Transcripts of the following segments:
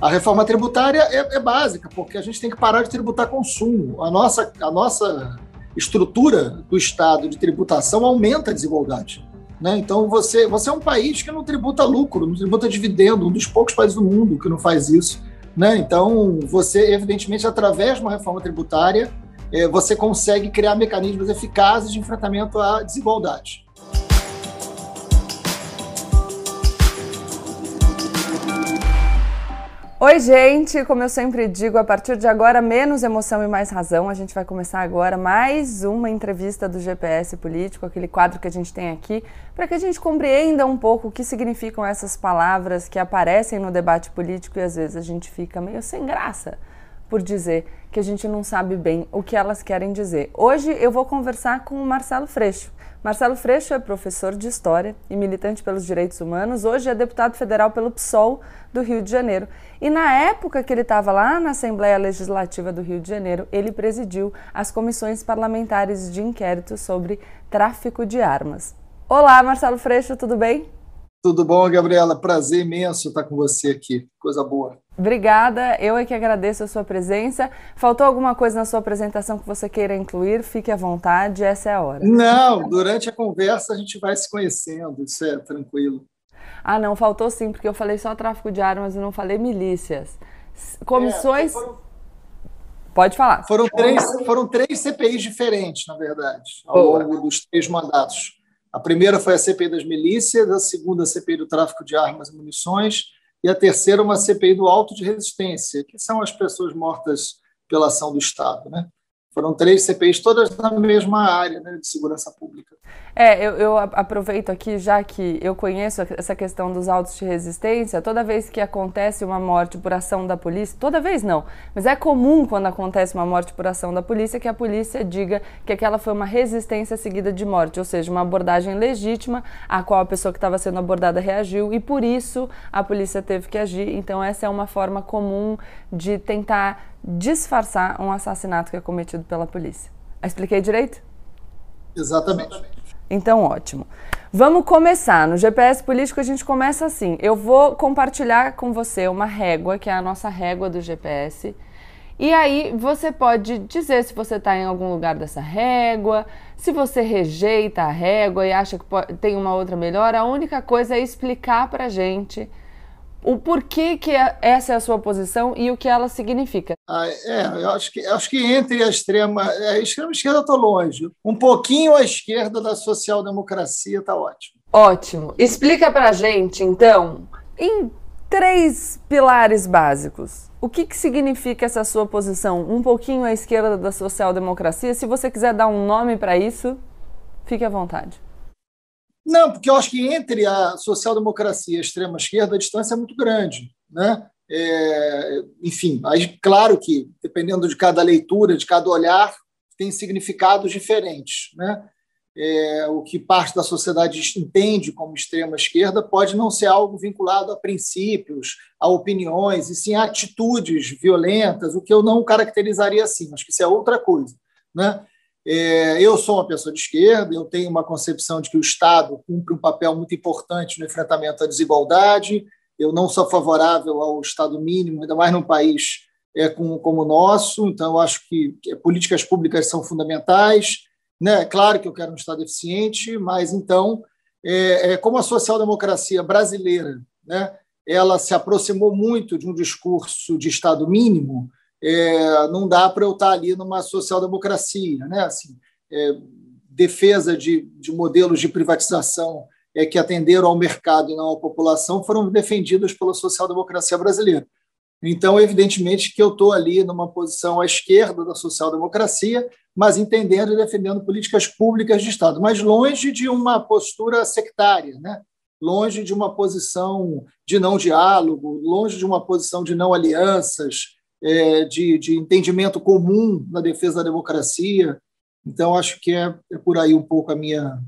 A reforma tributária é, é, básica, porque a gente tem que parar de tributar consumo. A nossa, a nossa estrutura do Estado de tributação aumenta a desigualdade. Né? Então, você, você é um país que não tributa lucro, não tributa dividendo, um dos poucos países do mundo que não faz isso. Né? Então, você, evidentemente, através de uma reforma tributária, é, você consegue criar mecanismos eficazes de enfrentamento à desigualdade. Oi, gente! Como eu sempre digo, a partir de agora, menos emoção e mais razão. A gente vai começar agora mais uma entrevista do GPS Político, aquele quadro que a gente tem aqui, para que a gente compreenda um pouco o que significam essas palavras que aparecem no debate político e às vezes a gente fica meio sem graça por dizer que a gente não sabe bem o que elas querem dizer. Hoje eu vou conversar com o Marcelo Freixo. Marcelo Freixo é professor de História e militante pelos direitos humanos. Hoje é deputado federal pelo PSOL do Rio de Janeiro. E na época que ele estava lá na Assembleia Legislativa do Rio de Janeiro, ele presidiu as comissões parlamentares de inquérito sobre tráfico de armas. Olá, Marcelo Freixo, tudo bem? Tudo bom, Gabriela? Prazer imenso estar com você aqui. Coisa boa. Obrigada, eu é que agradeço a sua presença. Faltou alguma coisa na sua apresentação que você queira incluir? Fique à vontade, essa é a hora. Não, durante a conversa a gente vai se conhecendo, isso é tranquilo. Ah, não, faltou sim, porque eu falei só tráfico de armas e não falei milícias. Comissões. É, foram... Pode falar. Foram três, foram três CPIs diferentes, na verdade, ao Boa. longo dos três mandatos. A primeira foi a CPI das milícias, a segunda a CPI do tráfico de armas e munições, e a terceira uma CPI do auto de resistência, que são as pessoas mortas pela ação do Estado. Né? Foram três CPIs, todas na mesma área né, de segurança pública. É, eu, eu, aproveito aqui, já que eu conheço essa questão dos autos de resistência, toda vez que acontece uma morte por ação da polícia, toda vez não, mas é comum quando acontece uma morte por ação da polícia que a polícia diga que aquela foi uma resistência seguida de morte, ou seja, uma abordagem legítima a qual a pessoa que estava sendo abordada reagiu e por isso a polícia teve que agir. Então, essa é uma forma comum de tentar disfarçar um assassinato que é cometido pela polícia. Expliquei direito? Exatamente. Então, ótimo. Vamos começar. No GPS político a gente começa assim. Eu vou compartilhar com você uma régua, que é a nossa régua do GPS. E aí você pode dizer se você está em algum lugar dessa régua, se você rejeita a régua e acha que tem uma outra melhor. A única coisa é explicar para gente o porquê que é, essa é a sua posição e o que ela significa. Ah, é, eu acho que, acho que entre a extrema, a extrema esquerda estou longe. Um pouquinho à esquerda da social-democracia está ótimo. Ótimo. Explica para gente, então, em três pilares básicos. O que, que significa essa sua posição? Um pouquinho à esquerda da social-democracia? Se você quiser dar um nome para isso, fique à vontade. Não, porque eu acho que entre a social-democracia e a extrema-esquerda a distância é muito grande. Né? É, enfim, aí, claro que, dependendo de cada leitura, de cada olhar, tem significados diferentes. Né? É, o que parte da sociedade entende como extrema-esquerda pode não ser algo vinculado a princípios, a opiniões, e sim a atitudes violentas, o que eu não caracterizaria assim. Acho que isso é outra coisa. Né? É, eu sou uma pessoa de esquerda, eu tenho uma concepção de que o Estado cumpre um papel muito importante no enfrentamento à desigualdade. Eu não sou favorável ao Estado mínimo, ainda mais num país é, como, o nosso. Então, eu acho que, políticas públicas são fundamentais. Né? Claro que eu quero um Estado eficiente, mas então, é como a social-democracia brasileira né, ela se aproximou muito de um discurso de Estado mínimo, é, não dá para eu estar ali numa social-democracia. Né? Assim, é, defesa de, de modelos de privatização é, que atenderam ao mercado e não à população foram defendidas pela social-democracia brasileira. Então, evidentemente que eu estou ali numa posição à esquerda da social-democracia, mas entendendo e defendendo políticas públicas de Estado, mas longe de uma postura sectária, né? longe de uma posição de não diálogo, longe de uma posição de não alianças, é, de, de, entendimento comum na defesa da democracia. Então, acho que é, é, por aí um pouco a minha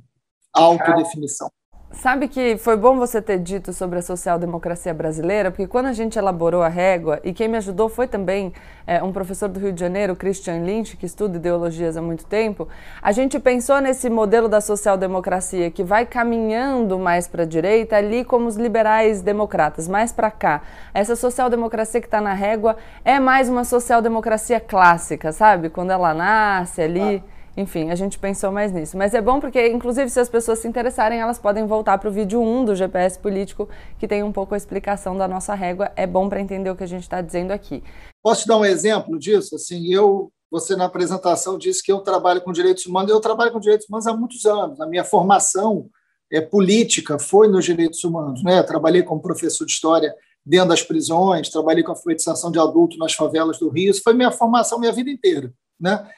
autodefinição. Sabe que foi bom você ter dito sobre a social-democracia brasileira, porque quando a gente elaborou a régua, e quem me ajudou foi também é, um professor do Rio de Janeiro, Christian Lynch, que estuda ideologias há muito tempo, a gente pensou nesse modelo da social-democracia que vai caminhando mais para a direita, ali como os liberais democratas, mais para cá. Essa social-democracia que está na régua é mais uma social-democracia clássica, sabe? Quando ela nasce ali. Ah enfim, a gente pensou mais nisso. Mas é bom porque, inclusive, se as pessoas se interessarem, elas podem voltar para o vídeo 1 do GPS político, que tem um pouco a explicação da nossa régua. É bom para entender o que a gente está dizendo aqui. Posso te dar um exemplo disso? Assim, eu, você na apresentação disse que eu trabalho com direitos humanos. Eu trabalho com direitos humanos há muitos anos. A minha formação é, política foi nos direitos humanos. Né? trabalhei como professor de história dentro das prisões, trabalhei com a alfabetização de adulto nas favelas do Rio. Isso foi minha formação minha vida inteira. Né?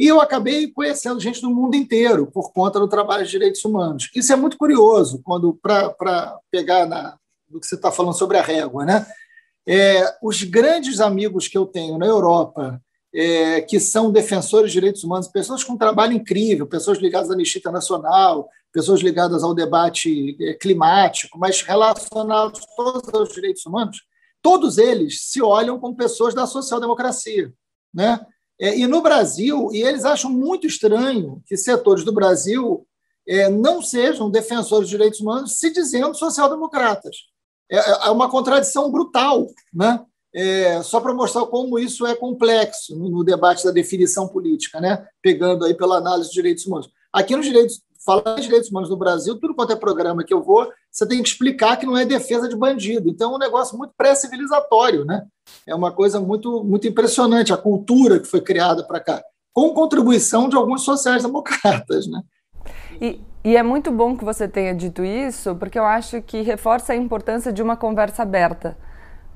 E eu acabei conhecendo gente do mundo inteiro por conta do trabalho de direitos humanos. Isso é muito curioso, quando para pegar na, do que você está falando sobre a régua. Né? É, os grandes amigos que eu tenho na Europa, é, que são defensores de direitos humanos, pessoas com um trabalho incrível, pessoas ligadas à Anistia Internacional, pessoas ligadas ao debate é, climático, mas relacionados todos aos direitos humanos, todos eles se olham como pessoas da social-democracia. Né? É, e no Brasil, e eles acham muito estranho que setores do Brasil é, não sejam defensores de direitos humanos se dizendo social-democratas. É, é, é uma contradição brutal, né? É, só para mostrar como isso é complexo no, no, debate da definição política, né? pegando aí pela análise de direitos humanos. Aqui nos direitos, falando de direitos humanos no Brasil, tudo quanto é programa que eu vou, você tem que explicar que não é defesa de bandido. Então, é um negócio muito pré-civilizatório, né? É uma coisa muito, muito impressionante, a cultura que foi criada para cá, com contribuição de alguns sociais-democratas, né? E, e é muito bom que você tenha dito isso, porque eu acho que reforça a importância de uma conversa aberta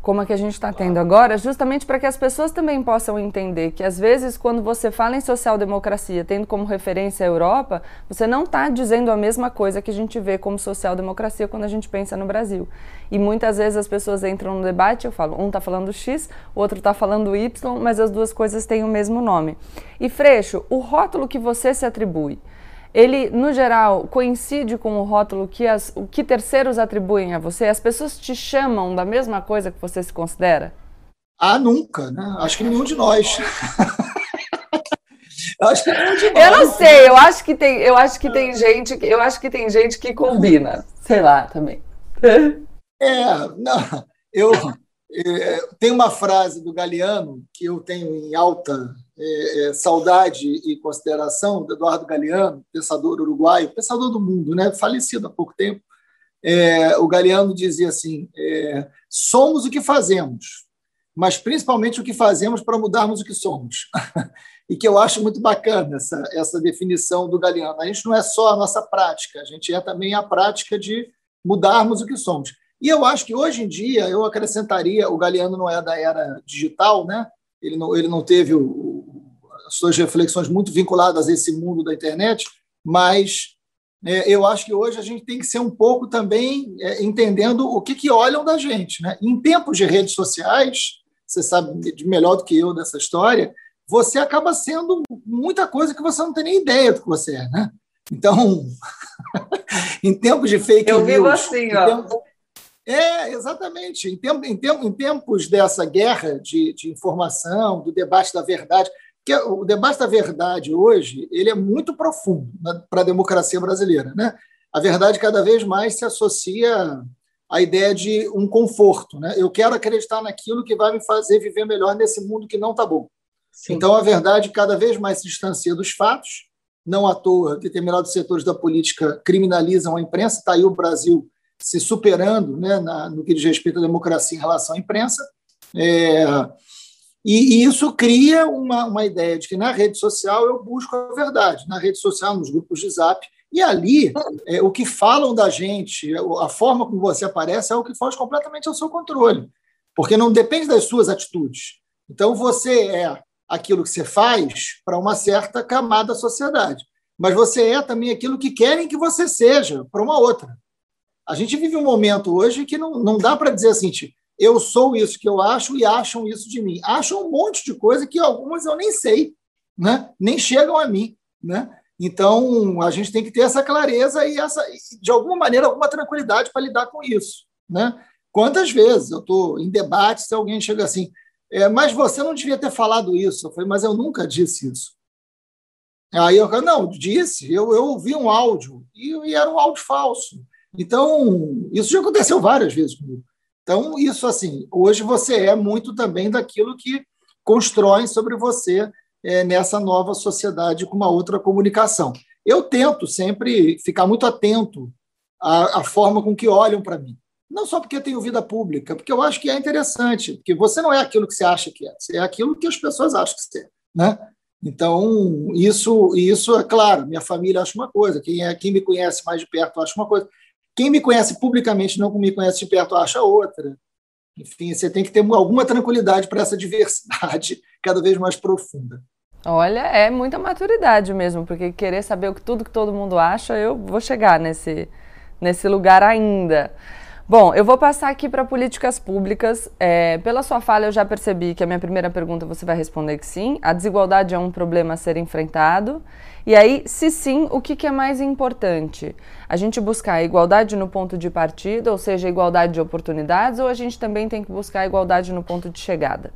como a que a gente está tendo agora, justamente para que as pessoas também possam entender que, às vezes, quando você fala em social-democracia, tendo como referência a Europa, você não está dizendo a mesma coisa que a gente vê como social-democracia quando a gente pensa no Brasil. E muitas vezes as pessoas entram no debate, eu falo, um está falando X, o outro está falando Y, mas as duas coisas têm o mesmo nome. E Freixo, o rótulo que você se atribui, ele, no geral, coincide com o rótulo que, as, o que terceiros atribuem a você? As pessoas te chamam da mesma coisa que você se considera? Ah, nunca, né? Acho que nenhum de nós. acho que nenhum de nós. Eu não sei, eu acho que tem, eu acho que tem gente, eu acho que tem gente que combina, sei lá, também. É, não, eu, é, tem uma frase do Galeano que eu tenho em alta é, é, saudade e consideração do Eduardo Galeano, pensador uruguaio, pensador do mundo, né? falecido há pouco tempo. É, o Galeano dizia assim: é, somos o que fazemos, mas principalmente o que fazemos para mudarmos o que somos. e que eu acho muito bacana essa, essa definição do Galeano. A gente não é só a nossa prática, a gente é também a prática de mudarmos o que somos. E eu acho que hoje em dia eu acrescentaria, o Galeano não é da era digital, né? ele não, ele não teve o, suas reflexões muito vinculadas a esse mundo da internet, mas é, eu acho que hoje a gente tem que ser um pouco também é, entendendo o que, que olham da gente. Né? Em tempos de redes sociais, você sabe de melhor do que eu dessa história, você acaba sendo muita coisa que você não tem nem ideia do que você é. Né? Então, em tempos de fake eu news. Eu vivo assim, ó. Tempos, é, exatamente. Em, tempo, em, tempo, em tempos dessa guerra de, de informação, do debate da verdade, que o debate da verdade hoje ele é muito profundo para a democracia brasileira. Né? A verdade cada vez mais se associa à ideia de um conforto. Né? Eu quero acreditar naquilo que vai me fazer viver melhor nesse mundo que não está bom. Sim. Então, a verdade cada vez mais se distancia dos fatos. Não à toa, determinados setores da política criminalizam a imprensa. Está aí o Brasil se superando né, na, no que diz respeito à democracia em relação à imprensa. É, e, e, isso cria uma, uma ideia de que na rede social eu busco a verdade, na rede social, nos grupos de zap, e ali é, o que falam da gente, a forma como você aparece, é o que foge completamente ao seu controle, porque não depende das suas atitudes. Então você é aquilo que você faz para uma certa camada da sociedade, mas você é também aquilo que querem que você seja para uma outra. A gente vive um momento hoje que não, não dá para dizer assim, tipo, eu sou isso que eu acho e acham isso de mim. Acham um monte de coisa que algumas eu nem sei, né? nem chegam a mim. Né? Então, a gente tem que ter essa clareza e, essa, de alguma maneira, alguma tranquilidade para lidar com isso. Né? Quantas vezes eu estou em debate, se alguém chega assim, é, mas você não devia ter falado isso. Eu falei, mas eu nunca disse isso. Aí eu não, disse, eu, eu ouvi um áudio e, e era um áudio falso. Então, isso já aconteceu várias vezes comigo. Então, isso assim, hoje você é muito também daquilo que constroem sobre você é, nessa nova sociedade com uma outra comunicação. Eu tento sempre ficar muito atento à, à forma com que olham para mim. Não só porque eu tenho vida pública, porque eu acho que é interessante, porque você não é aquilo que você acha que é, você é aquilo que as pessoas acham que você é. Né? Então, isso, isso é claro, minha família acha uma coisa, quem, é, quem me conhece mais de perto acha uma coisa, quem me conhece publicamente não me conhece de perto acha outra. Enfim, você tem que ter alguma tranquilidade para essa diversidade cada vez mais profunda. Olha, é muita maturidade mesmo, porque querer saber o que tudo que todo mundo acha, eu vou chegar nesse, nesse lugar ainda. Bom, eu vou passar aqui para políticas públicas. É, pela sua fala, eu já percebi que a minha primeira pergunta você vai responder que sim. A desigualdade é um problema a ser enfrentado. E aí, se sim, o que, que é mais importante? A gente buscar a igualdade no ponto de partida, ou seja, igualdade de oportunidades, ou a gente também tem que buscar a igualdade no ponto de chegada?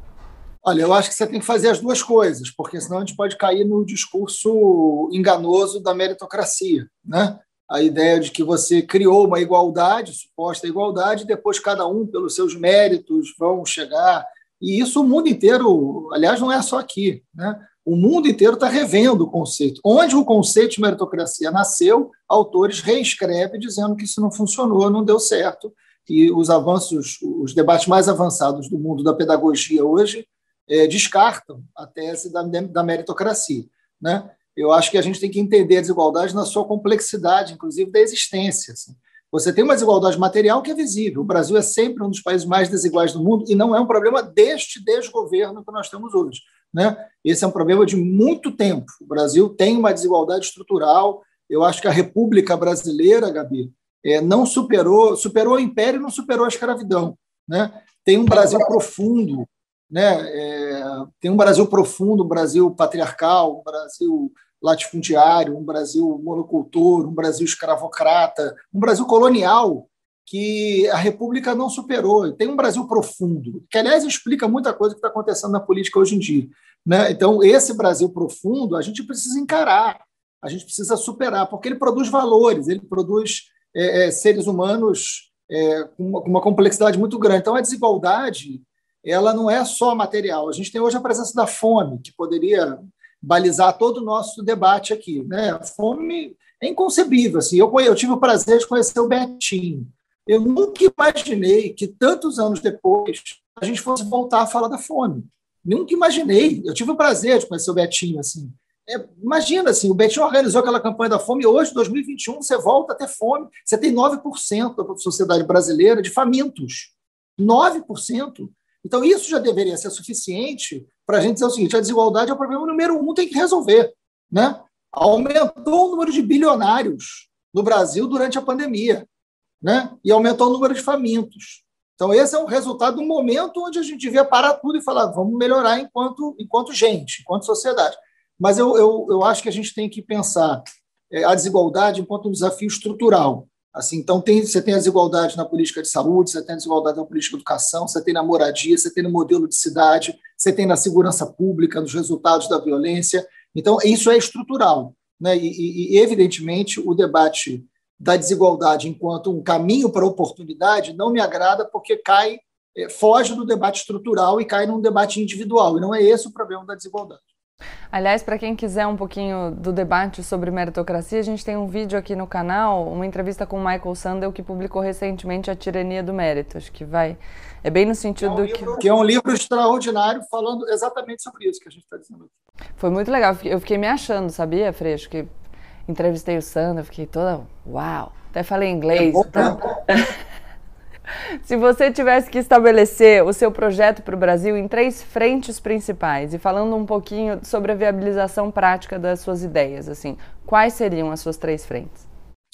Olha, eu acho que você tem que fazer as duas coisas, porque senão a gente pode cair no discurso enganoso da meritocracia, né? A ideia de que você criou uma igualdade, suposta igualdade, e depois cada um, pelos seus méritos, vão chegar. E isso o mundo inteiro, aliás, não é só aqui, né? O mundo inteiro está revendo o conceito. Onde o conceito de meritocracia nasceu, autores reescrevem dizendo que isso não funcionou, não deu certo. E os avanços, os debates mais avançados do mundo da pedagogia hoje é, descartam a tese da, da meritocracia. Né? Eu acho que a gente tem que entender a desigualdade na sua complexidade, inclusive da existência. Assim. Você tem uma desigualdade material que é visível. O Brasil é sempre um dos países mais desiguais do mundo e não é um problema deste desgoverno que nós temos hoje. Né? Esse é um problema de muito tempo. O Brasil tem uma desigualdade estrutural. Eu acho que a República Brasileira, Gabi, é, não superou, superou o império e não superou a escravidão. Né? Tem um Brasil profundo, né? É, tem um Brasil profundo, um Brasil patriarcal, um Brasil latifundiário, um Brasil monocultor, um Brasil escravocrata, um Brasil colonial que a República não superou. Tem um Brasil profundo, que, aliás, explica muita coisa que está acontecendo na política hoje em dia. Né? Então, esse Brasil profundo a gente precisa encarar, a gente precisa superar, porque ele produz valores, ele produz é, é, seres humanos é, com, uma, uma complexidade muito grande. Então, a desigualdade ela não é só material. A gente tem hoje a presença da fome, que poderia balizar todo o nosso debate aqui. Né? A fome é inconcebível. Assim. Eu, eu tive o prazer de conhecer o Betinho. Eu nunca imaginei que, tantos anos depois, a gente fosse voltar a falar da fome. Nunca imaginei. Eu tive o prazer de conhecer o Betinho. Assim. É, imagina, assim, o Betinho organizou aquela campanha da fome e hoje, 2021, você volta a ter fome. Você tem 9% da sociedade brasileira de famintos. 9%. Então, isso já deveria ser suficiente para a gente dizer o seguinte: a desigualdade é o problema número um, tem que resolver. Né? Aumentou o número de bilionários no Brasil durante a pandemia né? e aumentou o número de famintos. Então, esse é um resultado do momento onde a gente devia parar tudo e falar: vamos melhorar enquanto, enquanto gente, enquanto sociedade. Mas eu, eu, eu acho que a gente tem que pensar é, a desigualdade enquanto um desafio estrutural. Assim, então, tem, você tem a desigualdade na política de saúde, você tem a desigualdade na política de educação, você tem na moradia, você tem no modelo de cidade, você tem na segurança pública, nos resultados da violência. Então, isso é estrutural. Né? E, e, evidentemente, o debate da desigualdade enquanto um caminho para a oportunidade não me agrada porque cai, é, foge do debate estrutural e cai num debate individual. E não é esse o problema da desigualdade. Aliás, para quem quiser um pouquinho do debate sobre meritocracia, a gente tem um vídeo aqui no canal, uma entrevista com o Michael Sandel, que publicou recentemente A Tirania do Mérito. Acho que vai. É bem no sentido é um livro, que. Que é um livro extraordinário falando exatamente sobre isso que a gente está dizendo aqui. Foi muito legal. Eu fiquei me achando, sabia, Freixo? Que entrevistei o Sandel, fiquei toda. Uau! Até falei inglês. É bom, então... Se você tivesse que estabelecer o seu projeto para o Brasil em três frentes principais e falando um pouquinho sobre a viabilização prática das suas ideias, assim, quais seriam as suas três frentes?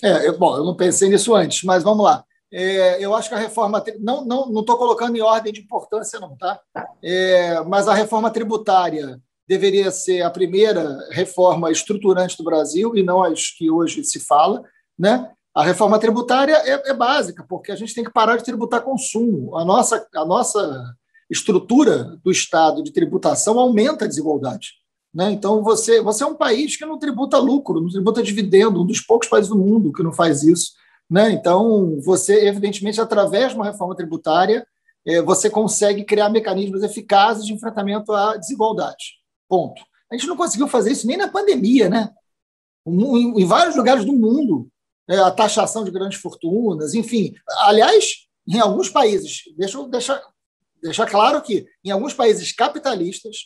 É, eu, bom, eu não pensei nisso antes, mas vamos lá. É, eu acho que a reforma não não não estou colocando em ordem de importância não, tá? É, mas a reforma tributária deveria ser a primeira reforma estruturante do Brasil e não as que hoje se fala, né? A reforma tributária é, é, básica, porque a gente tem que parar de tributar consumo. A nossa, a nossa estrutura do Estado de tributação aumenta a desigualdade. Né? Então, você, você é um país que não tributa lucro, não tributa dividendo, um dos poucos países do mundo que não faz isso. Né? Então, você, evidentemente, através de uma reforma tributária, é, você consegue criar mecanismos eficazes de enfrentamento à desigualdade. Ponto. A gente não conseguiu fazer isso nem na pandemia, né? Em, vários lugares do mundo, a taxação de grandes fortunas, enfim. Aliás, em alguns países, deixa eu deixar, deixar claro que em alguns países capitalistas,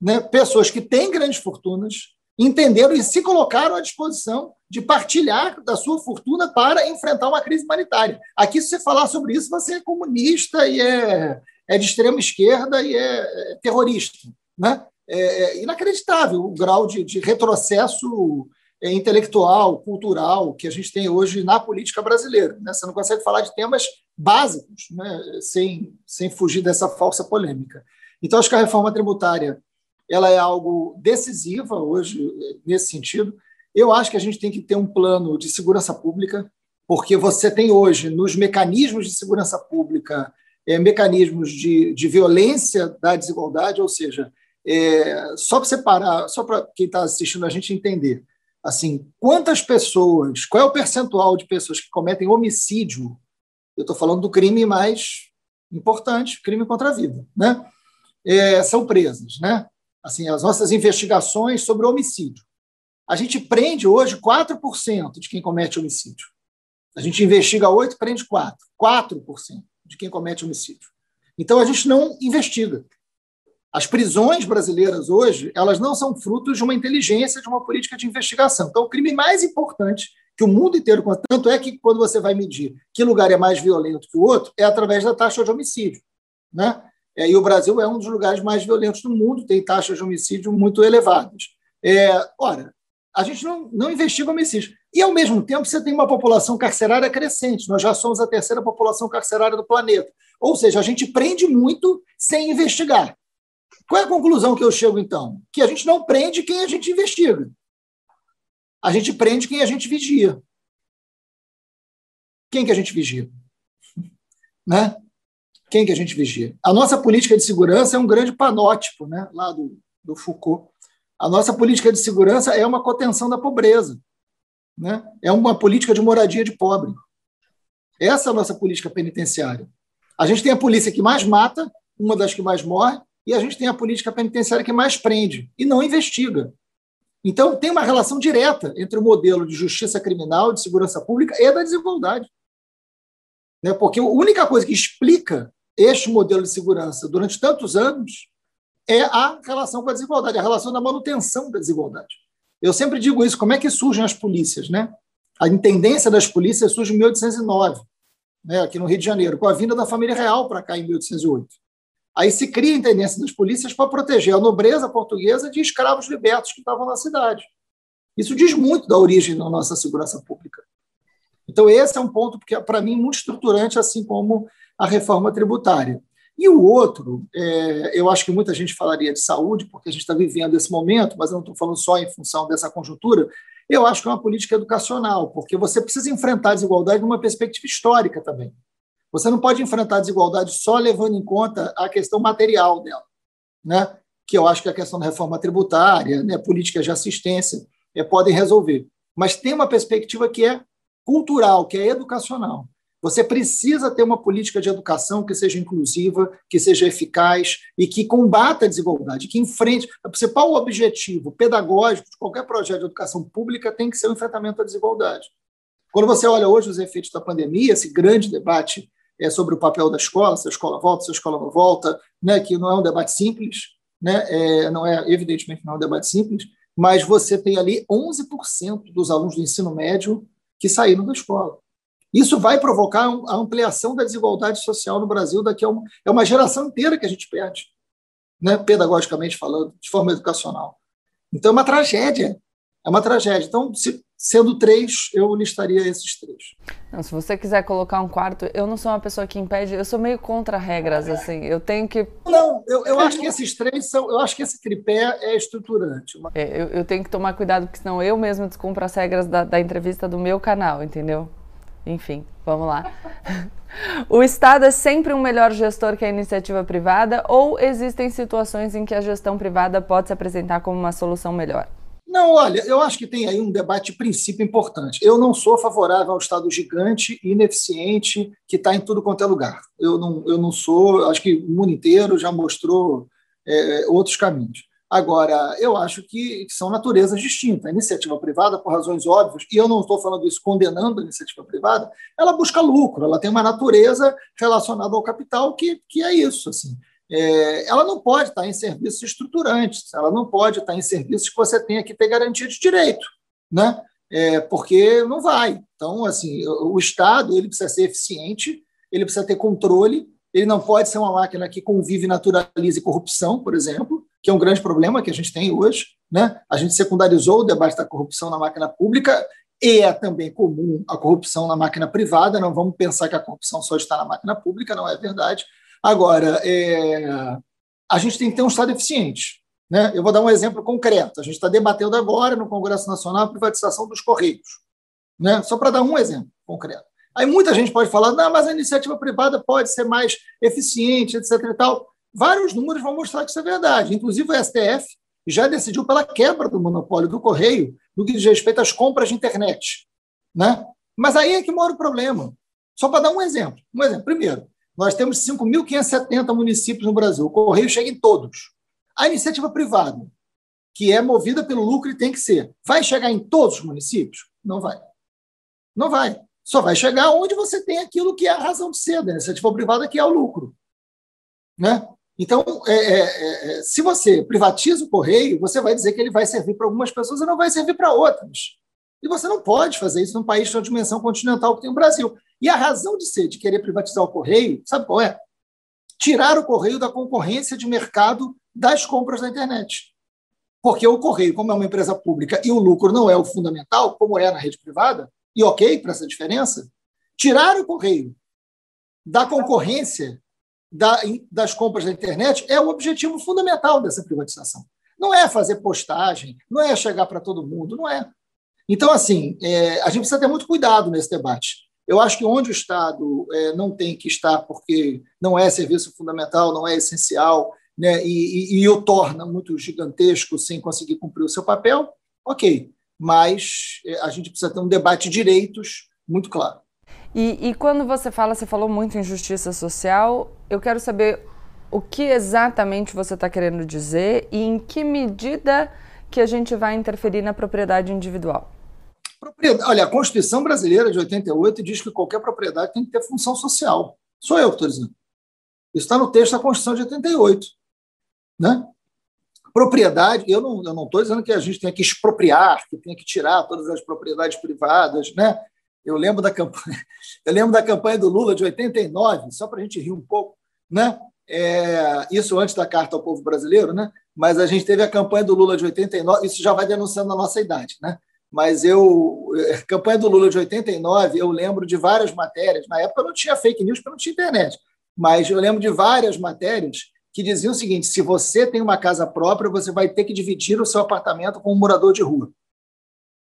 né, pessoas que têm grandes fortunas entenderam e se colocaram à disposição de partilhar da sua fortuna para enfrentar uma crise humanitária. Aqui, se você falar sobre isso, você é comunista e é, é de extrema esquerda e é, é terrorista. Né? É, é inacreditável o grau de, de retrocesso é, intelectual, cultural que a gente tem hoje na política brasileira. Né? Você não consegue falar de temas básicos né? sem, sem fugir dessa falsa polêmica. Então, acho que a reforma tributária ela é algo decisiva hoje nesse sentido. Eu acho que a gente tem que ter um plano de segurança pública, porque você tem hoje, nos mecanismos de segurança pública, é, mecanismos de, de violência da desigualdade, ou seja, é, só para separar, só para quem está assistindo a gente entender, assim, quantas pessoas, qual é o percentual de pessoas que cometem homicídio? Eu estou falando do crime mais importante, crime contra a vida, né? É, são presas, né? assim, as nossas investigações sobre homicídio. A gente prende hoje 4% de quem comete homicídio. A gente investiga 8, prende 4. 4% de quem comete homicídio. Então a gente não investiga. As prisões brasileiras hoje, elas não são frutos de uma inteligência, de uma política de investigação. Então, o crime mais importante que o mundo inteiro, tanto é que quando você vai medir que lugar é mais violento que o outro, é através da taxa de homicídio. Né? É, e o Brasil é um dos lugares mais violentos do mundo, tem taxas de homicídio muito elevadas. É, ora, a gente não, não investiga homicídio. E, ao mesmo tempo, você tem uma população carcerária crescente. Nós já somos a terceira população carcerária do planeta. Ou seja, a gente prende muito sem investigar. Qual é a conclusão que eu chego, então? Que a gente não prende quem a gente investiga. A gente prende quem a gente vigia. Quem que a gente vigia? Né? quem que a gente vigia? A nossa política de segurança é um grande panótipo, né, lá do, do Foucault. A nossa política de segurança é uma contenção da pobreza, né? é uma política de moradia de pobre. Essa é a nossa política penitenciária. A gente tem a polícia que mais mata, uma das que mais morre, e a gente tem a política penitenciária que mais prende e não investiga. Então, tem uma relação direta entre o modelo de justiça criminal, de segurança pública e da desigualdade. Né? Porque a única coisa que explica este modelo de segurança durante tantos anos é a relação com a desigualdade, a relação da manutenção da desigualdade. Eu sempre digo isso, como é que surgem as polícias? Né? A intendência das polícias surge em 1809, né, aqui no Rio de Janeiro, com a vinda da família real para cá em 1808. Aí se cria a intendência das polícias para proteger a nobreza portuguesa de escravos libertos que estavam na cidade. Isso diz muito da origem da nossa segurança pública. Então, esse é um ponto que, é, para mim, muito estruturante, assim como a reforma tributária. E o outro, é, eu acho que muita gente falaria de saúde, porque a gente está vivendo esse momento, mas eu não estou falando só em função dessa conjuntura. Eu acho que é uma política educacional, porque você precisa enfrentar a desigualdade numa perspectiva histórica também. Você não pode enfrentar a desigualdade só levando em conta a questão material dela, né? que eu acho que a questão da reforma tributária, né, políticas de assistência, é, podem resolver. Mas tem uma perspectiva que é cultural, que é educacional. Você precisa ter uma política de educação que seja inclusiva, que seja eficaz e que combata a desigualdade, que enfrente. O principal objetivo pedagógico de qualquer projeto de educação pública tem que ser o enfrentamento à desigualdade. Quando você olha hoje os efeitos da pandemia, esse grande debate é sobre o papel da escola, se a escola volta, se a escola não volta, né, que não é um debate simples, né, é, não é evidentemente não é um debate simples, mas você tem ali 11% dos alunos do ensino médio que saíram da escola. Isso vai provocar a ampliação da desigualdade social no Brasil daqui a uma, é uma geração inteira que a gente perde, né? pedagogicamente falando, de forma educacional. Então é uma tragédia, é uma tragédia. Então, se, Sendo três, eu listaria esses três. Não, se você quiser colocar um quarto, eu não sou uma pessoa que impede, eu sou meio contra regras, assim. Eu tenho que. Não, eu, eu acho que esses três são. Eu acho que esse tripé é estruturante. É, eu, eu, tenho que tomar cuidado, porque senão eu mesmo descumpro as regras da, da entrevista do meu canal, entendeu? Enfim, vamos lá. O Estado é sempre um melhor gestor que a iniciativa privada ou existem situações em que a gestão privada pode se apresentar como uma solução melhor? Não, olha, eu acho que tem aí um debate de princípio importante. Eu não sou favorável ao Estado gigante, ineficiente, que está em tudo quanto é lugar. Eu não, eu não sou, acho que o mundo inteiro já mostrou é, outros caminhos. Agora, eu acho que são naturezas distintas. A iniciativa privada, por razões óbvias, e eu não estou falando isso condenando a iniciativa privada, ela busca lucro, ela tem uma natureza relacionada ao capital que, que é isso. Assim. É, ela não pode estar em serviços estruturantes, ela não pode estar em serviços que você tenha que ter garantia de direito, né? É, porque não vai. Então, assim, o Estado ele precisa ser eficiente, ele precisa ter controle, ele não pode ser uma máquina que convive, naturalize corrupção, por exemplo, que é um grande problema que a gente tem hoje. Né? A gente secundarizou o debate da corrupção na máquina pública e é também comum a corrupção na máquina privada. Não vamos pensar que a corrupção só está na máquina pública, não é verdade. Agora, é, a gente tem que ter um Estado eficiente. Né? Eu vou dar um exemplo concreto. A gente está debatendo agora no Congresso Nacional a privatização dos Correios. Né? Só para dar um exemplo concreto. Aí muita gente pode falar, não, mas a iniciativa privada pode ser mais eficiente, etc. E tal. Vários números vão mostrar que isso é verdade. Inclusive, o STF já decidiu pela quebra do monopólio do correio no que diz respeito às compras de internet. Né? Mas aí é que mora o problema. Só para dar um exemplo. Um exemplo. Primeiro, nós temos 5.570 municípios no Brasil. O correio chega em todos. A iniciativa privada, que é movida pelo lucro e tem que ser, vai chegar em todos os municípios? Não vai. Não vai. Só vai chegar onde você tem aquilo que é a razão de ser da iniciativa privada, que é o lucro. Né? Então, é, é, é, se você privatiza o correio, você vai dizer que ele vai servir para algumas pessoas e não vai servir para outras. E você não pode fazer isso num país de dimensão continental que tem o Brasil. E a razão de ser, de querer privatizar o correio, sabe qual é? Tirar o correio da concorrência de mercado das compras na internet. Porque o correio, como é uma empresa pública e o lucro não é o fundamental, como é na rede privada, e ok para essa diferença, tirar o correio da concorrência da, das compras da internet é o objetivo fundamental dessa privatização. Não é fazer postagem, não é chegar para todo mundo, não é. Então, assim, é, a gente precisa ter muito cuidado nesse debate. Eu acho que onde o Estado é, não tem que estar porque não é serviço fundamental, não é essencial, né, e, e, e o torna muito gigantesco sem conseguir cumprir o seu papel, ok. Mas é, a gente precisa ter um debate de direitos muito claro. E, e quando você fala, você falou muito em justiça social, eu quero saber o que exatamente você está querendo dizer e em que medida que a gente vai interferir na propriedade individual. Olha, a Constituição brasileira de 88 diz que qualquer propriedade tem que ter função social. Sou eu que estou dizendo. Isso está no texto da Constituição de 88. Né? Propriedade, eu não estou dizendo que a gente tem que expropriar, que tem que tirar todas as propriedades privadas, né? Eu lembro da campanha, eu lembro da campanha do Lula de 89, só para a gente rir um pouco, né? É, isso antes da carta ao povo brasileiro, né? Mas a gente teve a campanha do Lula de 89, isso já vai denunciando a nossa idade, né? Mas eu, é, campanha do Lula de 89, eu lembro de várias matérias. Na época não tinha fake news, porque não tinha internet. Mas eu lembro de várias matérias que diziam o seguinte: se você tem uma casa própria, você vai ter que dividir o seu apartamento com um morador de rua,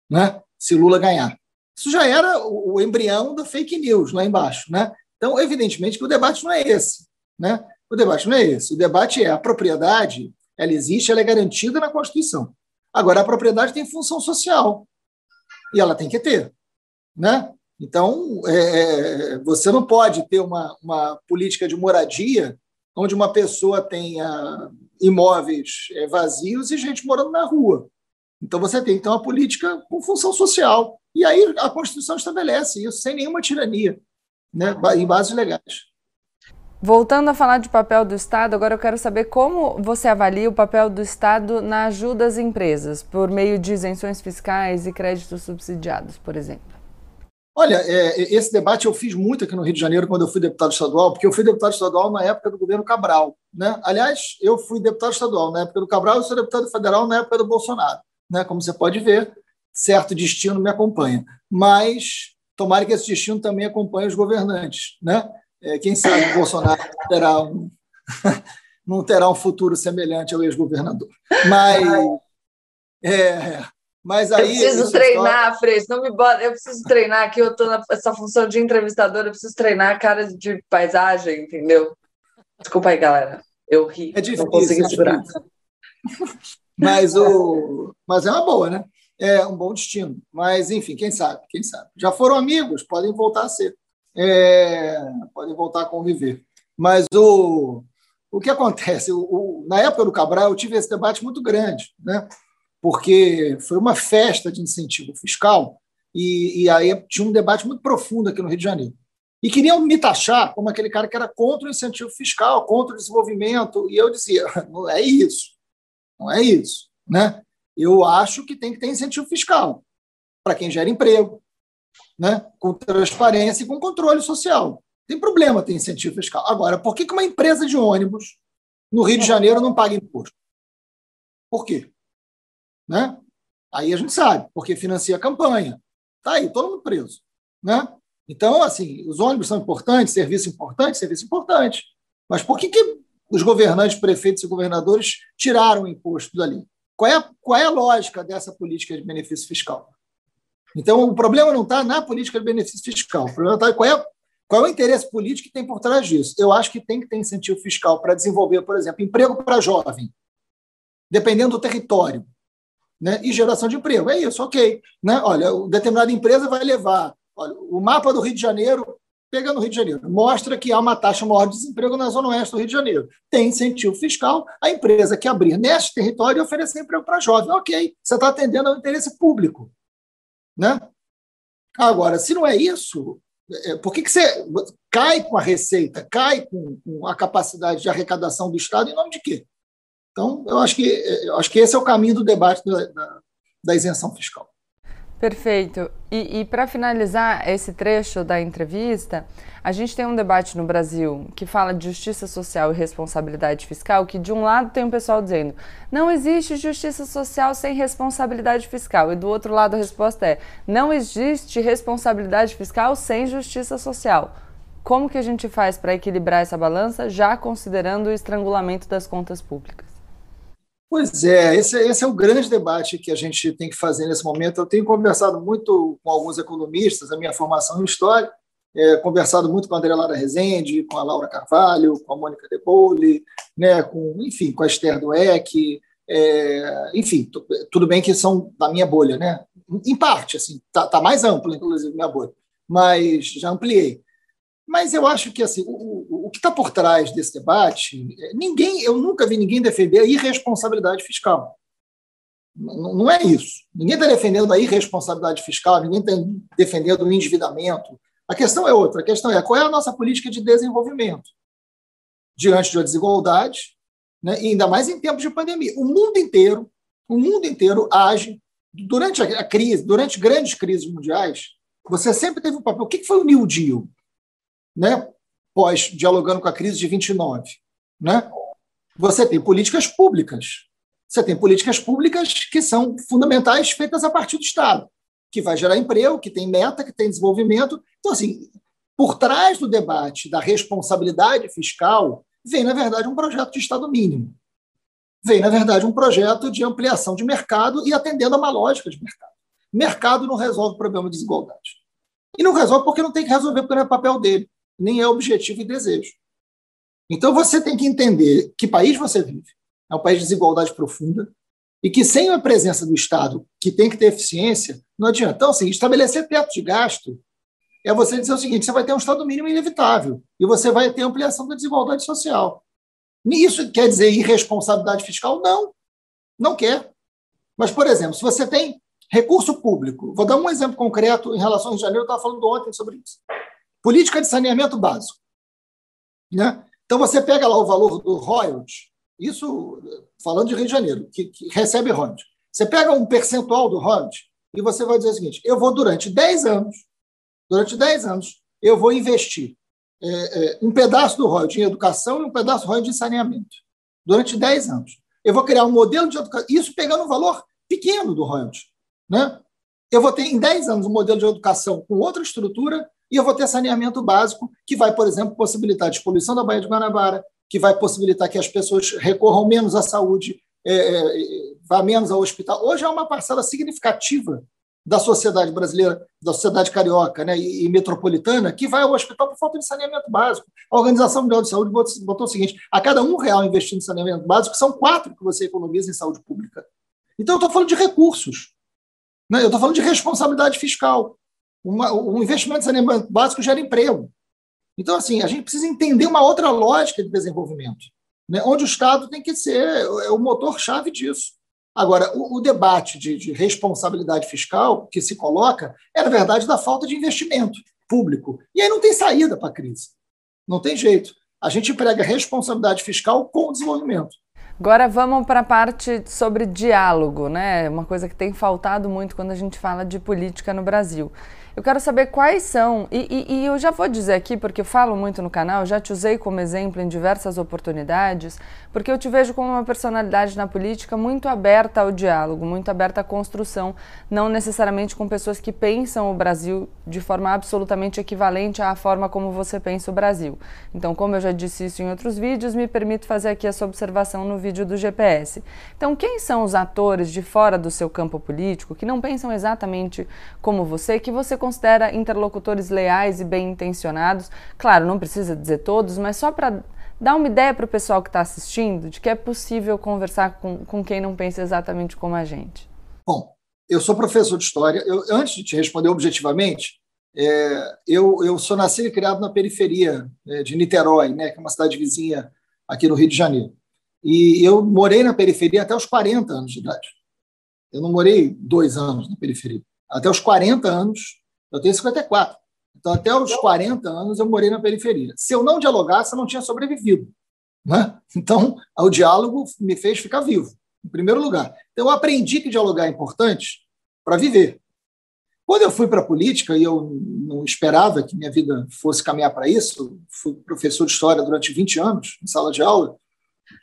né? Se Lula ganhar. Isso já era o embrião da fake news lá embaixo. Né? Então, evidentemente que o debate não é esse. Né? O debate não é esse. O debate é a propriedade, ela existe, ela é garantida na Constituição. Agora, a propriedade tem função social e ela tem que ter. Né? Então, é, é, você não pode ter uma, uma política de moradia onde uma pessoa tenha imóveis é, vazios e gente morando na rua. Então, você tem que ter uma política com função social. E aí a Constituição estabelece isso sem nenhuma tirania, né, em bases legais. Voltando a falar de papel do Estado, agora eu quero saber como você avalia o papel do Estado na ajuda às empresas, por meio de isenções fiscais e créditos subsidiados, por exemplo. Olha, é, esse debate eu fiz muito aqui no Rio de Janeiro quando eu fui deputado estadual, porque eu fui deputado estadual na época do governo Cabral. Né? Aliás, eu fui deputado estadual na época do Cabral e sou deputado federal na época do Bolsonaro. Né? Como você pode ver, certo destino me acompanha. Mas tomara que esse destino também acompanhe os governantes. Né? É, quem sabe o Bolsonaro terá um, não terá um futuro semelhante ao ex-governador. Mas, é, mas aí. Eu preciso treinar. Freitas, não me bota. Eu preciso treinar aqui, eu estou nessa função de entrevistador, eu preciso treinar a cara de paisagem, entendeu? Desculpa aí, galera. Eu ri, é difícil, não consegui é segurar. Mas, o... mas é uma boa, né? É um bom destino. Mas, enfim, quem sabe, quem sabe. Já foram amigos, podem voltar a ser. É... podem voltar a conviver. Mas o, o que acontece? O, o, na época do Cabral, eu tive esse debate muito grande, né? porque foi uma festa de incentivo fiscal e, e aí tinha um debate muito profundo aqui no Rio de Janeiro. E queriam me taxar como aquele cara que era contra o incentivo fiscal, contra o desenvolvimento, e eu dizia: não é isso, não é isso. Né? Eu acho que tem que ter incentivo fiscal para quem gera emprego, né? com transparência e com controle social. Tem problema ter incentivo fiscal. Agora, por que uma empresa de ônibus no Rio de Janeiro não paga imposto? Por quê? Né? Aí a gente sabe, porque financia a campanha. Está aí, todo mundo preso. Né? Então, assim, os ônibus são importantes, serviço importante, serviço importante. Mas por que, que os governantes, prefeitos e governadores tiraram o imposto dali? Qual é, qual é a lógica dessa política de benefício fiscal? Então, o problema não está na política de benefício fiscal. O problema está qual é, qual é o interesse político que tem por trás disso. Eu acho que tem que ter incentivo fiscal para desenvolver, por exemplo, emprego para jovem, dependendo do território, né? e geração de emprego. É isso, ok. Né? Olha, determinada empresa vai levar Olha, o mapa do Rio de Janeiro, pega no Rio de Janeiro, mostra que há uma taxa maior de desemprego na zona oeste do Rio de Janeiro. Tem incentivo fiscal, a empresa que abrir neste território oferecer emprego para jovens. Ok, você está atendendo ao interesse público. Né? Agora, se não é isso, é, por que, que você cai com a receita, cai com, com a capacidade de arrecadação do Estado em nome de quê? Então, eu acho que, eu acho que esse é o caminho do debate da, da, da isenção fiscal. Perfeito. E, e para finalizar esse trecho da entrevista, a gente tem um debate no Brasil que fala de justiça social e responsabilidade fiscal, que de um lado tem o pessoal dizendo não existe justiça social sem responsabilidade fiscal, e do outro lado a resposta é não existe responsabilidade fiscal sem justiça social. Como que a gente faz para equilibrar essa balança, já considerando o estrangulamento das contas públicas? Pois é, esse, esse, é o grande debate que a gente tem que fazer nesse momento. Eu tenho conversado muito com alguns economistas, a minha formação em História, é, conversado muito com a André Lara Rezende, com a Laura Carvalho, com a Mônica De Bolle, né, com, enfim, com a Esther Dueck, é, enfim, tudo bem que são da minha bolha, né? Em parte, assim, tá, tá mais ampla, inclusive, minha bolha, mas já ampliei. Mas eu acho que assim, o, o que está por trás desse debate, ninguém, eu nunca vi ninguém defender a irresponsabilidade fiscal. Não, é isso. Ninguém está defendendo a irresponsabilidade fiscal, ninguém está defendendo o endividamento. A questão é outra. A questão é qual é a nossa política de desenvolvimento diante de uma desigualdade, né, e ainda mais em tempos de pandemia. O mundo inteiro, o mundo inteiro age durante a crise, durante grandes crises mundiais. Você sempre teve um papel. O que foi o New Deal? né, pós dialogando com a crise de 29, né? Você tem políticas públicas. Você tem políticas públicas que são fundamentais feitas a partir do Estado, que vai gerar emprego, que tem meta, que tem desenvolvimento. Então, assim, por trás do debate da responsabilidade fiscal, vem, na verdade, um projeto de Estado mínimo. Vem, na verdade, um projeto de ampliação de mercado e atendendo a uma lógica de mercado. Mercado não resolve o problema de desigualdade. E não resolve porque não tem que resolver, porque não é papel dele nem é objetivo e desejo. Então você tem que entender que país você vive. É um país de desigualdade profunda e que sem a presença do Estado, que tem que ter eficiência, não adianta. Então, assim, estabelecer teto de gasto é você dizer o seguinte: você vai ter um Estado mínimo inevitável e você vai ter ampliação da desigualdade social. Isso quer dizer irresponsabilidade fiscal? Não, não quer. Mas, por exemplo, se você tem recurso público, vou dar um exemplo concreto em relação ao Rio de Janeiro, eu estava falando ontem sobre isso. Política de saneamento básico. Né? Então, você pega lá o valor do royalty, isso falando de Rio de Janeiro, que, que recebe royalty. Você pega um percentual do royalty e você vai dizer o seguinte: eu vou durante 10 anos, durante 10 anos, eu vou investir é, é, um pedaço do royalty em educação e um pedaço do royalty em saneamento. Durante 10 anos. Eu vou criar um modelo de educação, isso pegando um valor pequeno do royalty. Né? eu vou ter em 10 anos um modelo de educação com outra estrutura e eu vou ter saneamento básico que vai, por exemplo, possibilitar a despoluição da Baía de Guanabara, que vai possibilitar que as pessoas recorram menos à saúde, é, é, vá menos ao hospital. Hoje é uma parcela significativa da sociedade brasileira, da sociedade carioca né, e, e metropolitana, que vai ao hospital por falta de saneamento básico. A Organização Mundial de Saúde botou, botou o seguinte: a cada um real investido em saneamento básico, são quatro que você economiza em saúde pública. Então, eu estou falando de recursos. Né? Eu estou falando de responsabilidade fiscal. Uma, um investimento em saneamento básico gera emprego. Então, assim, a gente precisa entender uma outra lógica de desenvolvimento, né? onde o Estado tem que ser é o motor-chave disso. Agora, o, o debate de, de, responsabilidade fiscal que se coloca é, na verdade, da falta de investimento público. E aí não tem saída para a crise. Não tem jeito. A gente prega responsabilidade fiscal com o desenvolvimento. Agora vamos para a parte sobre diálogo, né? Uma coisa que tem faltado muito quando a gente fala de política no Brasil. Eu quero saber quais são, e, e, e, eu já vou dizer aqui, porque eu falo muito no canal, já te usei como exemplo em diversas oportunidades, porque eu te vejo como uma personalidade na política muito aberta ao diálogo, muito aberta à construção, não necessariamente com pessoas que pensam o Brasil de forma absolutamente equivalente à forma como você pensa o Brasil. Então, como eu já disse isso em outros vídeos, me permito fazer aqui essa observação no vídeo do GPS. Então, quem são os atores de fora do seu campo político que não pensam exatamente como você, que você considera interlocutores leais e bem intencionados? Claro, não precisa dizer todos, mas só para dar uma ideia para o pessoal que está assistindo de que é possível conversar com, com quem não pensa exatamente como a gente. Bom, eu sou professor de história. Eu, antes de te responder objetivamente, é, eu, eu sou nascido e criado na periferia é, de Niterói, né, que é uma cidade vizinha aqui no Rio de Janeiro. E eu morei na periferia até os 40 anos de idade. Eu não morei dois anos na periferia. Até os 40 anos eu tenho 54. Então, até os 40 anos, eu morei na periferia. Se eu não dialogasse, eu não tinha sobrevivido. Né? Então, o diálogo me fez ficar vivo, em primeiro lugar. Então, eu aprendi que dialogar é importante para viver. Quando eu fui para a política, e eu não esperava que minha vida fosse caminhar para isso, fui professor de história durante 20 anos, em sala de aula.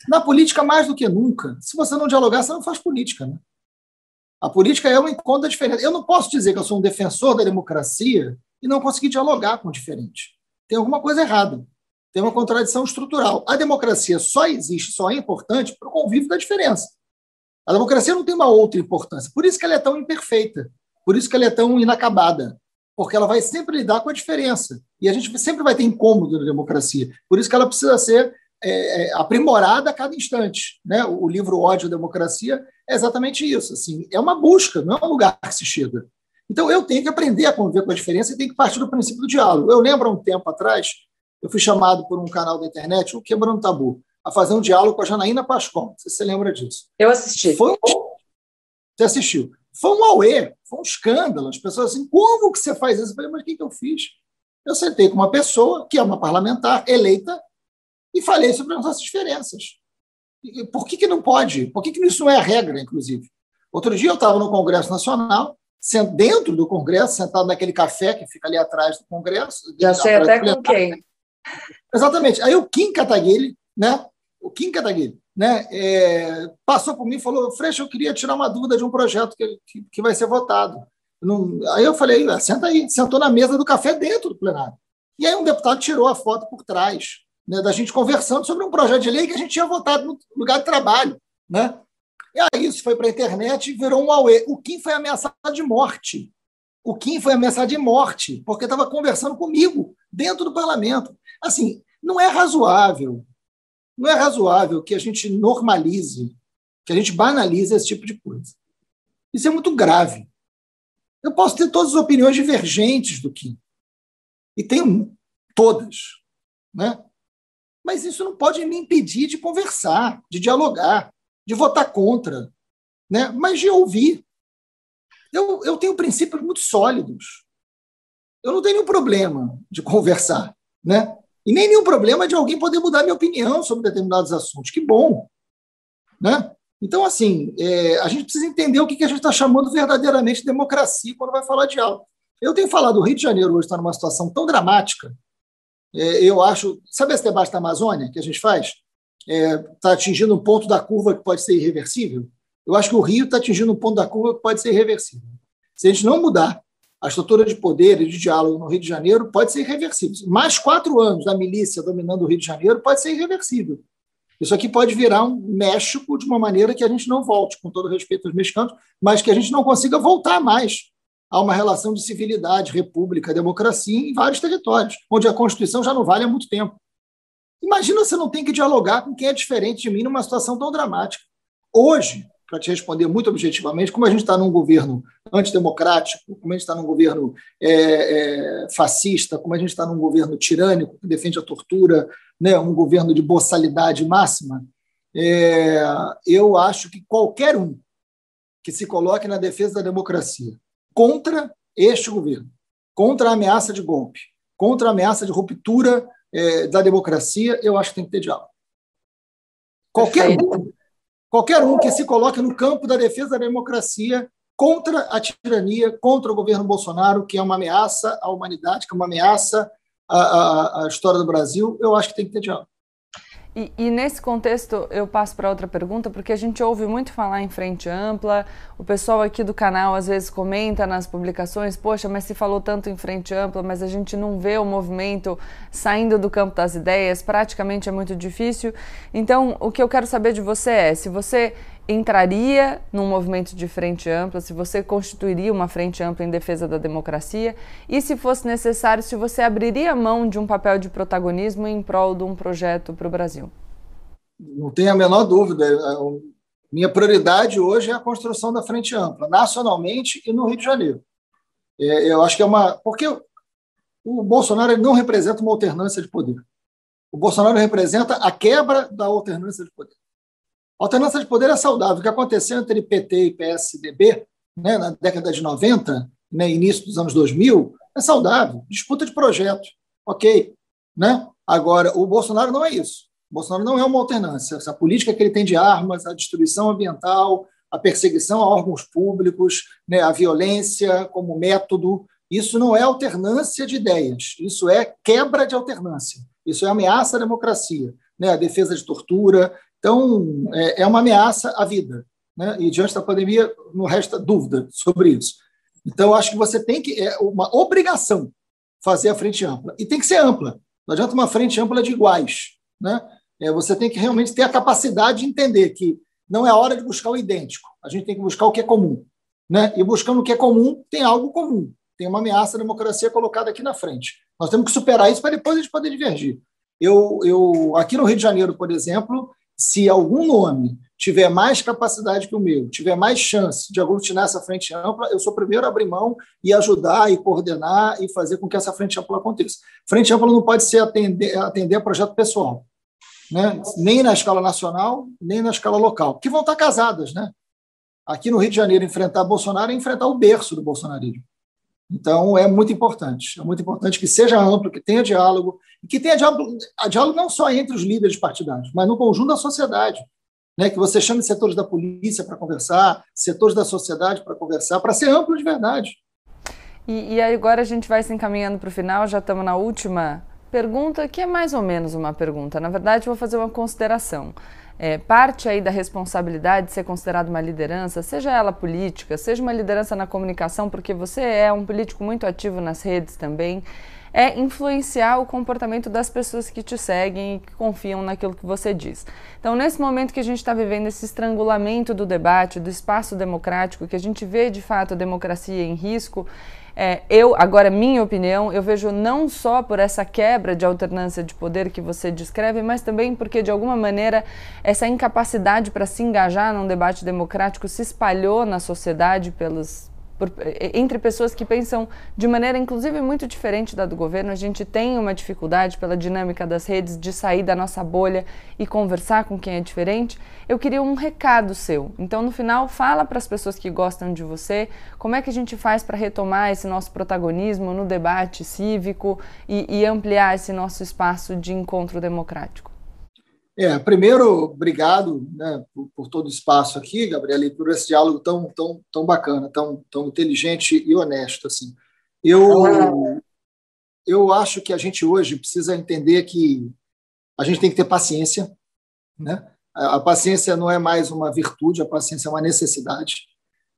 Na política, mais do que nunca, se você não dialogar, você não faz política. Né? A política é um encontro da diferença. Eu não posso dizer que eu sou um defensor da democracia e não conseguir dialogar com o diferente. Tem alguma coisa errada. Tem uma contradição estrutural. A democracia só existe, só é importante para o convívio da diferença. A democracia não tem uma outra importância. Por isso que ela é tão imperfeita. Por isso que ela é tão inacabada. Porque ela vai sempre lidar com a diferença. E a gente sempre vai ter incômodo na democracia. Por isso que ela precisa ser é, é, aprimorada a cada instante. Né? O, livro Ódio e Democracia é exatamente isso. Assim, é uma busca, não é um lugar que se chega. Então, eu tenho que aprender a conviver com a diferença e tenho que partir do princípio do diálogo. Eu lembro, há um tempo atrás, eu fui chamado por um canal da internet, o Quebrando Tabu, a fazer um diálogo com a Janaína Pascon. Não sei se você lembra disso. Eu assisti. Foi um... Você assistiu. Foi um auê, foi um escândalo. As pessoas assim, como que você faz isso? Eu falei, mas o que, que eu fiz? Eu sentei com uma pessoa que é uma parlamentar eleita e falei sobre as nossas diferenças. E por que, que não pode? Por que, que isso não é a regra, inclusive? Outro dia eu estava no Congresso Nacional, dentro do Congresso, sentado naquele café que fica ali atrás do Congresso. Já sei até com quem. Exatamente. Aí o Kim Kataguiri, né? O Kim Kataguiri, né? É, passou por mim e falou: Freixo, eu queria tirar uma dúvida de um projeto que, que, que vai ser votado. Não... Aí eu falei: senta aí. Sentou na mesa do café dentro do plenário. E aí um deputado tirou a foto por trás né, da gente conversando sobre um projeto de lei que a gente tinha votado no lugar de trabalho. Né? E aí isso foi para a internet e virou um auê. O Kim foi ameaçado de morte. O Kim foi ameaçado de morte, porque estava conversando comigo dentro do parlamento. Assim, não é razoável, não é razoável que a gente normalize, que a gente banalize esse tipo de coisa. Isso é muito grave. Eu posso ter todas as opiniões divergentes do Kim. E tenho todas. Né? Mas isso não pode me impedir de conversar, de dialogar, de votar contra, né? mas de ouvir. Eu, eu tenho princípios muito sólidos. Eu não tenho nenhum problema de conversar. Né? E nem nenhum problema de alguém poder mudar minha opinião sobre determinados assuntos. Que bom! Né? Então, assim, é, a gente precisa entender o que, que a gente está chamando verdadeiramente de democracia quando vai falar de algo. Eu tenho falado, o Rio de Janeiro hoje está numa situação tão dramática eu acho. Sabe esse debate da Amazônia que a gente faz? Está é, tá atingindo um ponto da curva que pode ser irreversível? Eu acho que o Rio está atingindo um ponto da curva que pode ser irreversível. Se a gente não mudar a estrutura de poder e de diálogo no Rio de Janeiro, pode ser irreversível. Mais quatro anos da milícia dominando o Rio de Janeiro pode ser irreversível. Isso aqui pode virar um México de uma maneira que a gente não volte, com todo respeito aos mexicanos, mas que a gente não consiga voltar mais a uma relação de civilidade, república, democracia em vários territórios, onde a Constituição já não vale há muito tempo. Imagina você não tem que dialogar com quem é diferente de mim numa situação tão dramática. Hoje, para te responder muito objetivamente, como a gente está num governo antidemocrático, como a gente está num governo é, é, fascista, como a gente está num governo tirânico, que defende a tortura, né, um governo de boçalidade máxima, é, eu acho que qualquer um que se coloque na defesa da democracia contra este governo, contra a ameaça de golpe, contra a ameaça de ruptura é, da democracia, eu acho que tem que ter diálogo. Qualquer um, qualquer um que se coloque no campo da defesa da democracia contra a tirania, contra o governo Bolsonaro, que é uma ameaça à humanidade, que é uma ameaça à, à, à história do Brasil, eu acho que tem que ter diálogo. E, e, nesse contexto, eu passo para outra pergunta, porque a gente ouve muito falar em frente ampla, o pessoal aqui do canal às vezes comenta nas publicações, poxa, mas se falou tanto em frente ampla, mas a gente não vê o movimento saindo do campo das ideias, praticamente é muito difícil. Então, o que eu quero saber de você é, se você entraria num movimento de frente ampla, se você constituiria uma frente ampla em defesa da democracia e, se fosse necessário, se você abriria mão de um papel de protagonismo em prol de um projeto para o Brasil. Não tenho a menor dúvida. É, minha prioridade hoje é a construção da frente ampla, nacionalmente e no Rio de Janeiro. É, eu acho que é uma. Porque o Bolsonaro não representa uma alternância de poder. O Bolsonaro representa a quebra da alternância de poder. Alternância de poder é saudável. O que aconteceu entre PT e PSDB né, na década de 90, né, início dos anos 2000, é saudável. Disputa de projetos. Ok. Né? Agora, o Bolsonaro não é isso. O Bolsonaro não é uma alternância. Essa política que ele tem de armas, a destruição ambiental, a perseguição a órgãos públicos, né, a violência como método, isso não é alternância de ideias, isso é quebra de alternância, isso é ameaça à democracia, né, a defesa de tortura, então, é, é uma ameaça à vida. Né? E diante da pandemia, não resta dúvida sobre isso. Então, acho que você tem que, é uma obrigação fazer a frente ampla. E tem que ser ampla. Não adianta uma frente ampla de iguais. Né? É, você tem que realmente ter a capacidade de entender que não é hora de buscar o idêntico. A gente tem que buscar o que é comum. Né? E buscando o que é comum, tem algo comum. Tem uma ameaça à democracia colocada aqui na frente. Nós temos que superar isso para depois a gente poder divergir. Eu, eu, aqui no Rio de Janeiro, por exemplo, se algum nome tiver mais capacidade que o meu, tiver mais chance de aglutinar essa frente ampla, eu sou o primeiro a abrir mão e ajudar e coordenar e fazer com que essa frente ampla aconteça. Frente ampla não pode ser atender, atender a projeto pessoal, né? nem na escala nacional, nem na escala local, que vão estar casadas. Né? Aqui no Rio de Janeiro, enfrentar Bolsonaro é enfrentar o berço do bolsonarismo. Então, é muito importante. É muito importante que seja amplo, que tenha diálogo, e que tenha diálogo, diálogo não só entre os líderes partidários, mas no conjunto da sociedade. Né? Que você chame setores da polícia para conversar, setores da sociedade para conversar, para ser amplo de verdade. E, e agora a gente vai se encaminhando para o final, já estamos na última pergunta, que é mais ou menos uma pergunta. Na verdade, vou fazer uma consideração é, parte aí da responsabilidade de ser considerado uma liderança, seja ela política, seja uma liderança na comunicação, porque você é um político muito ativo nas redes também, é influenciar o comportamento das pessoas que te seguem e que confiam naquilo que você diz. Então, nesse momento que a gente está vivendo esse estrangulamento do debate, do espaço democrático, que a gente vê de fato a democracia em risco, é, eu, agora, minha opinião, eu vejo não só por essa quebra de alternância de poder que você descreve, mas também porque, de alguma maneira, essa incapacidade para se engajar num debate democrático se espalhou na sociedade pelos, por, entre pessoas que pensam de maneira inclusive muito diferente da do governo. A gente tem uma dificuldade pela dinâmica das redes de sair da nossa bolha e conversar com quem é diferente. Eu queria um recado seu. Então, no final, fala para as pessoas que gostam de você como é que a gente faz para retomar esse nosso protagonismo no debate cívico e, e ampliar esse nosso espaço de encontro democrático. É, primeiro, obrigado né, por, por, todo o espaço aqui, Gabriela, e por esse diálogo tão, tão, tão bacana, tão, tão inteligente e honesto. Assim. Eu, eu acho que a gente hoje precisa entender que a gente tem que ter paciência. Né? A, a paciência não é mais uma virtude, a paciência é uma necessidade.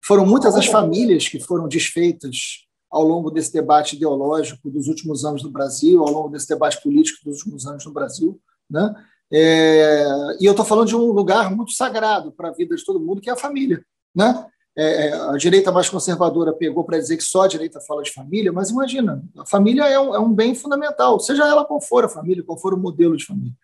Foram muitas as famílias que foram desfeitas ao longo desse debate ideológico dos últimos anos no Brasil, ao longo desse debate político dos últimos anos no Brasil. Né? É, e eu estou falando de um lugar muito sagrado para a vida de todo mundo, que é a família. Né? É, a direita mais conservadora pegou para dizer que só a direita fala de família, mas imagina, a família é um, é um bem fundamental, seja ela qual for a família, qual for o modelo de família.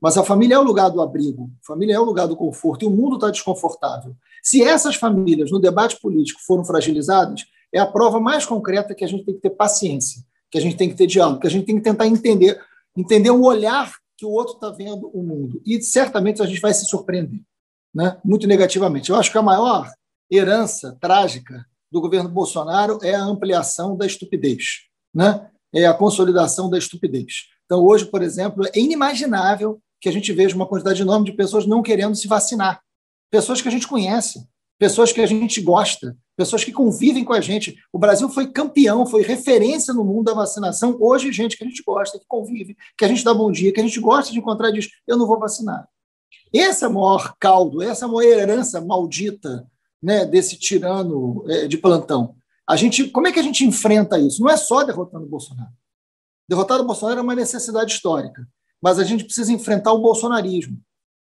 Mas a família é o lugar do abrigo, a família é o lugar do conforto, e o mundo está desconfortável. Se essas famílias, no debate político, foram fragilizadas, é a prova mais concreta que a gente tem que ter paciência, que a gente tem que ter diálogo, que a gente tem que tentar entender, entender o olhar que o outro está vendo o mundo. E certamente a gente vai se surpreender, né? muito negativamente. Eu acho que a maior herança trágica do governo Bolsonaro é a ampliação da estupidez, né? é a consolidação da estupidez. Então, hoje, por exemplo, é inimaginável que a gente veja uma quantidade enorme de pessoas não querendo se vacinar. Pessoas que a gente conhece, pessoas que a gente gosta, pessoas que convivem com a gente. O Brasil foi campeão, foi referência no mundo da vacinação. Hoje, gente que a gente gosta, que convive, que a gente dá bom dia, que a gente gosta de encontrar diz: eu não vou vacinar. Esse é o maior caldo, essa é a maior herança maldita né, desse tirano é, de plantão. A gente, como é que a gente enfrenta isso? Não é só derrotando o Bolsonaro. Derrotar o Bolsonaro é uma necessidade histórica mas a gente precisa enfrentar o bolsonarismo,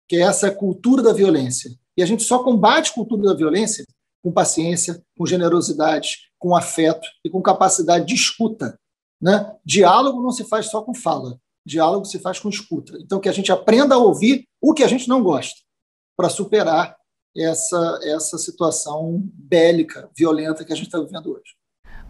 que é essa cultura da violência. E a gente só combate a cultura da violência com paciência, com generosidade, com afeto e com capacidade de escuta. Né? Diálogo não se faz só com fala, diálogo se faz com escuta. Então, que a gente aprenda a ouvir o que a gente não gosta, para superar essa, essa situação bélica, violenta que a gente está vivendo hoje.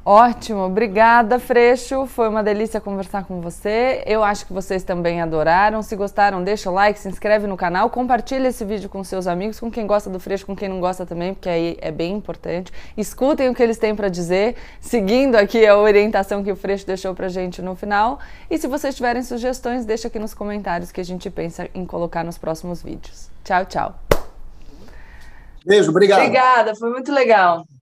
Ótimo, obrigada, Freixo. Foi uma delícia conversar com você. Eu acho que vocês também adoraram. Se gostaram, deixa o like, se inscreve no canal, compartilha esse vídeo com seus amigos, com quem gosta do Freixo, com quem não gosta também, porque aí é bem importante. Escutem o que eles têm para dizer, seguindo aqui a orientação que o Freixo deixou pra gente no final. E se vocês tiverem sugestões, deixa aqui nos comentários que a gente pensa em colocar nos próximos vídeos. Tchau, tchau. Beijo, obrigado. Obrigada, foi muito legal.